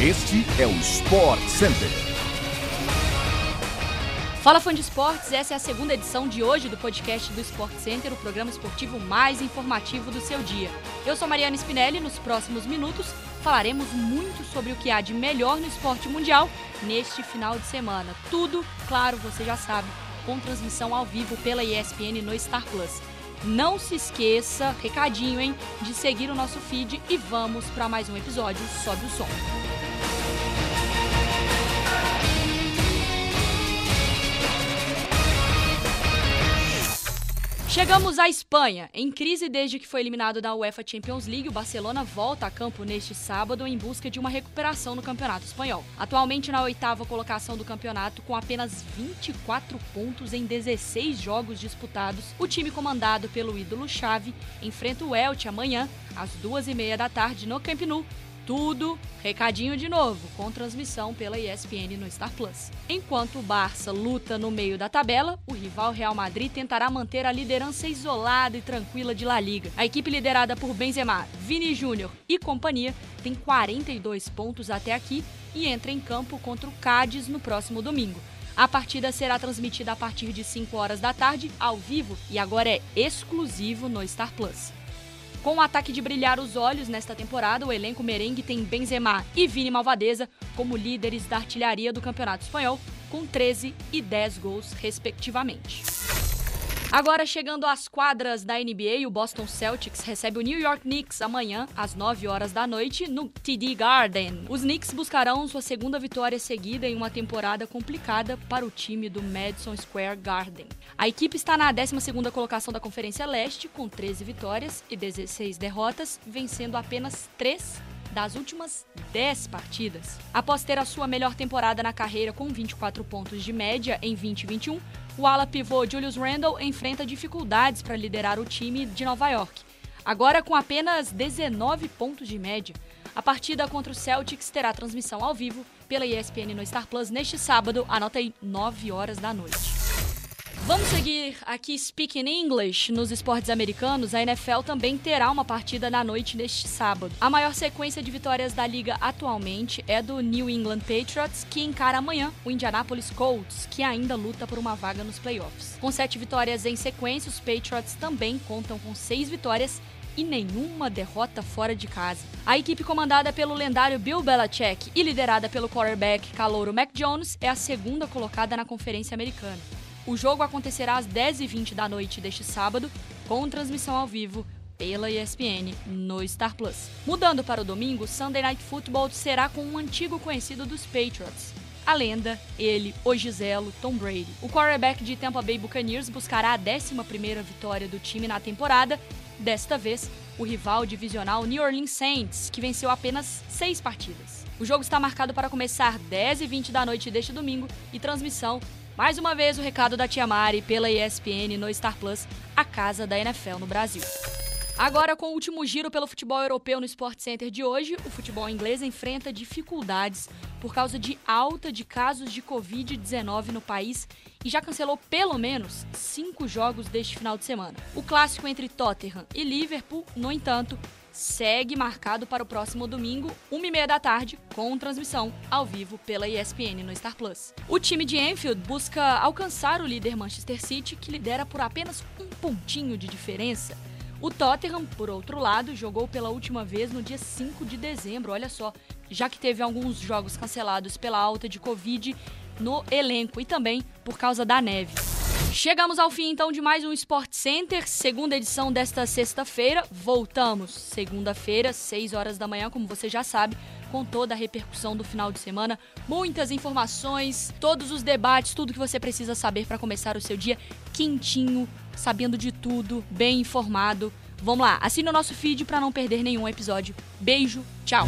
Este é o Sport Center. Fala fã de esportes, essa é a segunda edição de hoje do podcast do Sport Center, o programa esportivo mais informativo do seu dia. Eu sou Mariana Spinelli nos próximos minutos falaremos muito sobre o que há de melhor no esporte mundial neste final de semana. Tudo, claro, você já sabe, com transmissão ao vivo pela ESPN no Star Plus. Não se esqueça, recadinho, hein, de seguir o nosso feed e vamos para mais um episódio Sobe o Som. Chegamos à Espanha. Em crise desde que foi eliminado da UEFA Champions League, o Barcelona volta a campo neste sábado em busca de uma recuperação no Campeonato Espanhol. Atualmente na oitava colocação do campeonato, com apenas 24 pontos em 16 jogos disputados, o time comandado pelo ídolo Xavi enfrenta o Elche amanhã, às duas e meia da tarde, no Camp Nou, tudo, recadinho de novo, com transmissão pela ESPN no Star Plus. Enquanto o Barça luta no meio da tabela, o rival Real Madrid tentará manter a liderança isolada e tranquila de La Liga. A equipe liderada por Benzema, Vini Júnior e companhia tem 42 pontos até aqui e entra em campo contra o Cádiz no próximo domingo. A partida será transmitida a partir de 5 horas da tarde, ao vivo, e agora é exclusivo no Star Plus. Com o ataque de brilhar os olhos nesta temporada, o elenco merengue tem Benzema e Vini Malvadeza como líderes da artilharia do Campeonato Espanhol, com 13 e 10 gols, respectivamente. Agora chegando às quadras da NBA, o Boston Celtics recebe o New York Knicks amanhã às 9 horas da noite no TD Garden. Os Knicks buscarão sua segunda vitória seguida em uma temporada complicada para o time do Madison Square Garden. A equipe está na 12ª colocação da Conferência Leste com 13 vitórias e 16 derrotas, vencendo apenas 3 das últimas 10 partidas. Após ter a sua melhor temporada na carreira com 24 pontos de média em 2021, o ala pivô Julius Randle enfrenta dificuldades para liderar o time de Nova York. Agora com apenas 19 pontos de média, a partida contra o Celtics terá transmissão ao vivo pela ESPN no Star Plus neste sábado, anota aí, 9 horas da noite. Vamos seguir aqui Speaking English nos esportes americanos. A NFL também terá uma partida na noite neste sábado. A maior sequência de vitórias da liga atualmente é do New England Patriots, que encara amanhã o Indianapolis Colts, que ainda luta por uma vaga nos playoffs. Com sete vitórias em sequência, os Patriots também contam com seis vitórias e nenhuma derrota fora de casa. A equipe comandada pelo lendário Bill Belichick e liderada pelo quarterback calouro Mac Jones é a segunda colocada na Conferência Americana. O jogo acontecerá às 10h20 da noite deste sábado, com transmissão ao vivo pela ESPN no Star Plus. Mudando para o domingo, Sunday Night Football será com um antigo conhecido dos Patriots. A lenda, ele, o Giselo, Tom Brady. O quarterback de Tampa Bay Buccaneers buscará a 11ª vitória do time na temporada, desta vez o rival divisional New Orleans Saints, que venceu apenas seis partidas. O jogo está marcado para começar 10h20 da noite deste domingo e transmissão mais uma vez o recado da Tia Mari pela ESPN no Star Plus, a casa da NFL no Brasil. Agora, com o último giro pelo futebol europeu no Sport Center de hoje, o futebol inglês enfrenta dificuldades por causa de alta de casos de Covid-19 no país e já cancelou pelo menos cinco jogos deste final de semana. O clássico entre Tottenham e Liverpool, no entanto, segue marcado para o próximo domingo, 1h30 da tarde, com transmissão ao vivo pela ESPN no Star Plus. O time de Enfield busca alcançar o líder Manchester City, que lidera por apenas um pontinho de diferença. O Tottenham, por outro lado, jogou pela última vez no dia 5 de dezembro, olha só, já que teve alguns jogos cancelados pela alta de Covid no elenco e também por causa da neve. Chegamos ao fim então de mais um Sport Center, segunda edição desta sexta-feira. Voltamos segunda-feira, 6 horas da manhã, como você já sabe, com toda a repercussão do final de semana, muitas informações, todos os debates, tudo que você precisa saber para começar o seu dia quentinho, sabendo de tudo, bem informado. Vamos lá, assine o nosso feed para não perder nenhum episódio. Beijo, tchau.